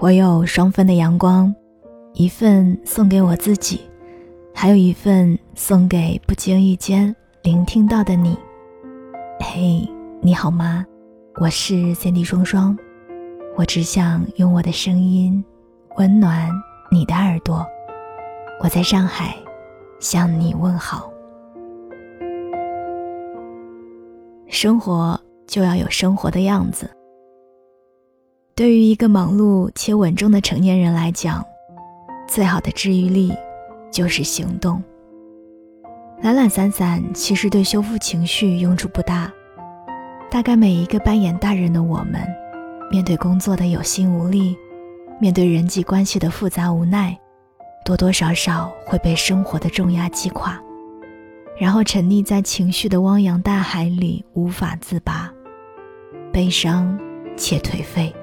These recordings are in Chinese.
我有双份的阳光，一份送给我自己，还有一份送给不经意间聆听到的你。嘿，你好吗？我是 Cindy 双双，我只想用我的声音温暖你的耳朵。我在上海向你问好。生活就要有生活的样子。对于一个忙碌且稳重的成年人来讲，最好的治愈力就是行动。懒懒散散其实对修复情绪用处不大。大概每一个扮演大人的我们，面对工作的有心无力，面对人际关系的复杂无奈，多多少少会被生活的重压击垮，然后沉溺在情绪的汪洋大海里无法自拔，悲伤且颓废。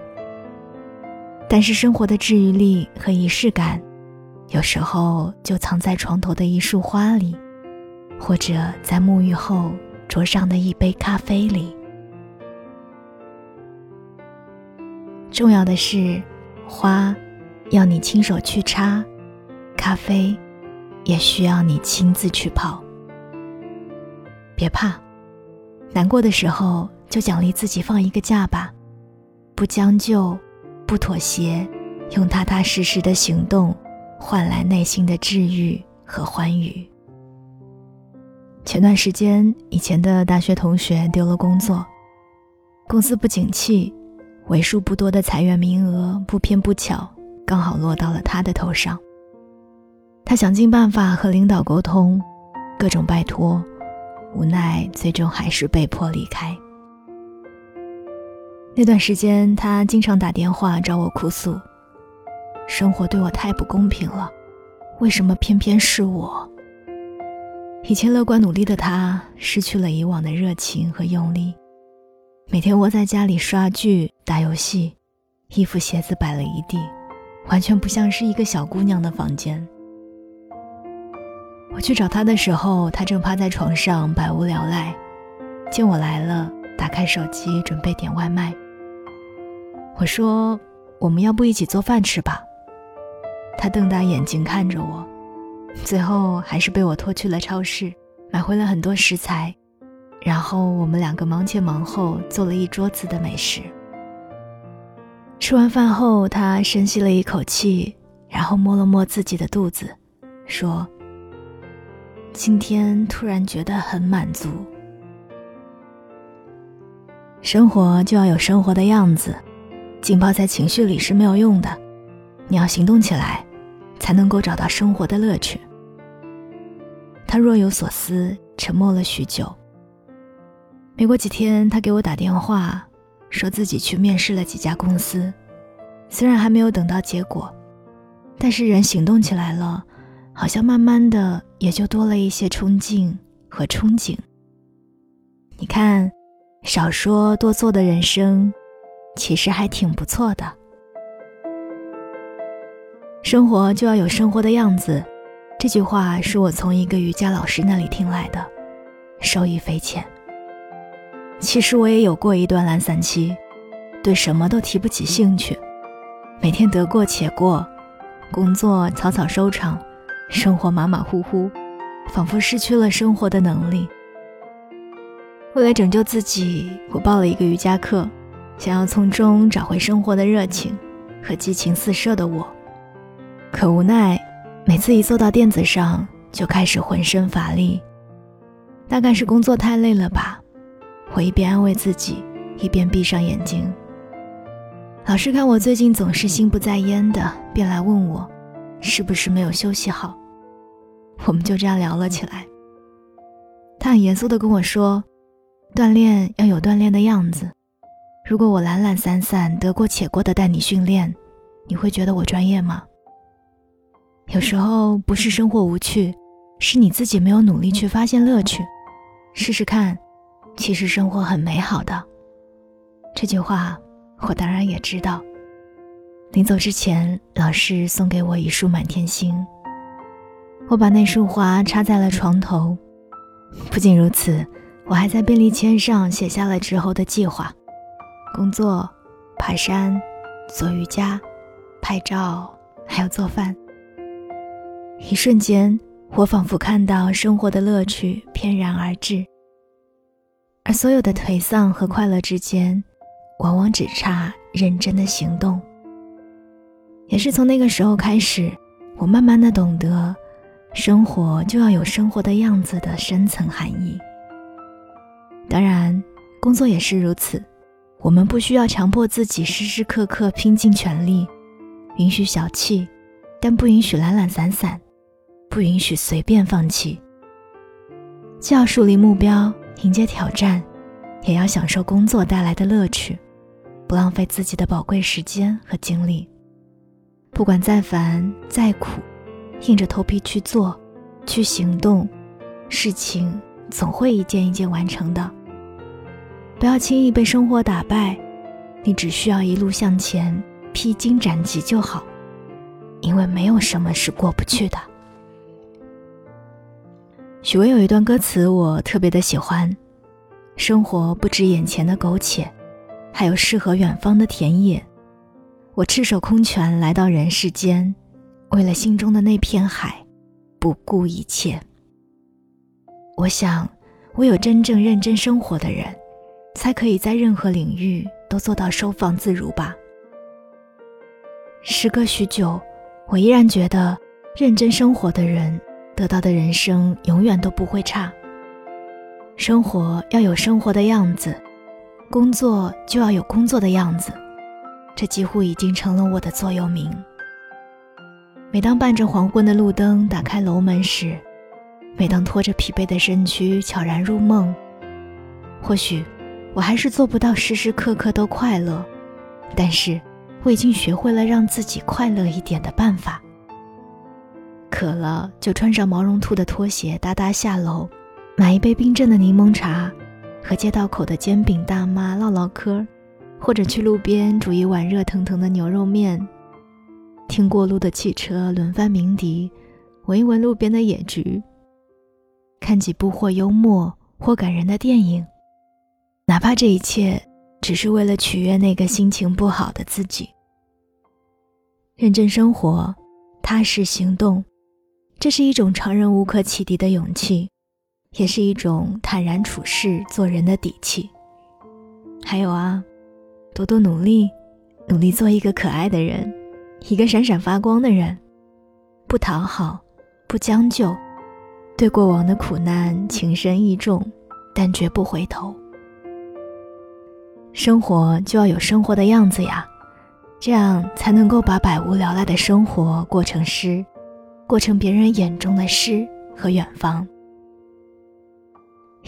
但是生活的治愈力和仪式感，有时候就藏在床头的一束花里，或者在沐浴后桌上的一杯咖啡里。重要的是，花要你亲手去插，咖啡也需要你亲自去泡。别怕，难过的时候就奖励自己放一个假吧，不将就。不妥协，用踏踏实实的行动换来内心的治愈和欢愉。前段时间，以前的大学同学丢了工作，公司不景气，为数不多的裁员名额不偏不巧刚好落到了他的头上。他想尽办法和领导沟通，各种拜托，无奈最终还是被迫离开。那段时间，他经常打电话找我哭诉：“生活对我太不公平了，为什么偏偏是我？”以前乐观努力的他，失去了以往的热情和用力，每天窝在家里刷剧、打游戏，衣服鞋子摆了一地，完全不像是一个小姑娘的房间。我去找他的时候，他正趴在床上百无聊赖，见我来了，打开手机准备点外卖。我说：“我们要不一起做饭吃吧？”他瞪大眼睛看着我，最后还是被我拖去了超市，买回了很多食材，然后我们两个忙前忙后做了一桌子的美食。吃完饭后，他深吸了一口气，然后摸了摸自己的肚子，说：“今天突然觉得很满足。生活就要有生活的样子。”浸泡在情绪里是没有用的，你要行动起来，才能够找到生活的乐趣。他若有所思，沉默了许久。没过几天，他给我打电话，说自己去面试了几家公司，虽然还没有等到结果，但是人行动起来了，好像慢慢的也就多了一些冲劲和憧憬。你看，少说多做的人生。其实还挺不错的。生活就要有生活的样子，这句话是我从一个瑜伽老师那里听来的，受益匪浅。其实我也有过一段懒散期，对什么都提不起兴趣，每天得过且过，工作草草收场，生活马马虎虎，仿佛失去了生活的能力。为了拯救自己，我报了一个瑜伽课。想要从中找回生活的热情和激情四射的我，可无奈，每次一坐到垫子上就开始浑身乏力。大概是工作太累了吧，我一边安慰自己，一边闭上眼睛。老师看我最近总是心不在焉的，便来问我，是不是没有休息好？我们就这样聊了起来。他很严肃地跟我说，锻炼要有锻炼的样子。如果我懒懒散散、得过且过的带你训练，你会觉得我专业吗？有时候不是生活无趣，是你自己没有努力去发现乐趣。试试看，其实生活很美好的。这句话我当然也知道。临走之前，老师送给我一束满天星，我把那束花插在了床头。不仅如此，我还在便利签上写下了之后的计划。工作、爬山、做瑜伽、拍照，还有做饭。一瞬间，我仿佛看到生活的乐趣翩然而至，而所有的颓丧和快乐之间，往往只差认真的行动。也是从那个时候开始，我慢慢的懂得，生活就要有生活的样子的深层含义。当然，工作也是如此，我们不需要强迫自己时时刻刻拼尽全力，允许小气，但不允许懒懒散散。不允许随便放弃。既要树立目标，迎接挑战，也要享受工作带来的乐趣，不浪费自己的宝贵时间和精力。不管再烦再苦，硬着头皮去做，去行动，事情总会一件一件完成的。不要轻易被生活打败，你只需要一路向前，披荆斩棘就好，因为没有什么是过不去的。许巍有一段歌词我特别的喜欢：生活不止眼前的苟且，还有诗和远方的田野。我赤手空拳来到人世间，为了心中的那片海，不顾一切。我想，唯有真正认真生活的人，才可以在任何领域都做到收放自如吧。时隔许久，我依然觉得，认真生活的人。得到的人生永远都不会差。生活要有生活的样子，工作就要有工作的样子，这几乎已经成了我的座右铭。每当伴着黄昏的路灯打开楼门时，每当拖着疲惫的身躯悄然入梦，或许我还是做不到时时刻刻都快乐，但是我已经学会了让自己快乐一点的办法。渴了就穿上毛绒兔的拖鞋，哒哒下楼，买一杯冰镇的柠檬茶，和街道口的煎饼大妈唠唠嗑，或者去路边煮一碗热腾腾的牛肉面，听过路的汽车轮番鸣笛，闻一闻路边的野菊，看几部或幽默或感人的电影，哪怕这一切只是为了取悦那个心情不好的自己。认真生活，踏实行动。这是一种常人无可启迪的勇气，也是一种坦然处事做人的底气。还有啊，多多努力，努力做一个可爱的人，一个闪闪发光的人，不讨好，不将就，对过往的苦难情深意重，但绝不回头。生活就要有生活的样子呀，这样才能够把百无聊赖的生活过成诗。过成别人眼中的诗和远方。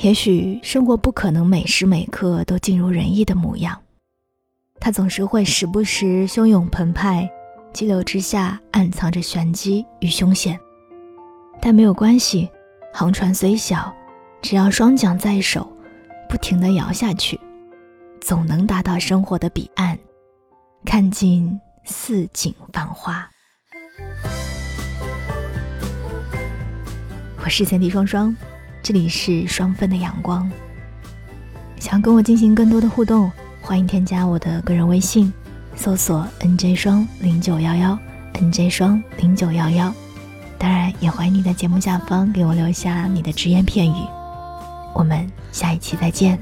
也许生活不可能每时每刻都尽如人意的模样，它总是会时不时汹涌澎湃，激流之下暗藏着玄机与凶险。但没有关系，航船虽小，只要双桨在手，不停地摇下去，总能达到生活的彼岸，看尽似锦繁华。我是三 D 双双，这里是双份的阳光。想跟我进行更多的互动，欢迎添加我的个人微信，搜索 NJ 双零九幺幺，NJ 双零九幺幺。当然，也欢迎你在节目下方给我留下你的只言片语。我们下一期再见。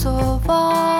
所望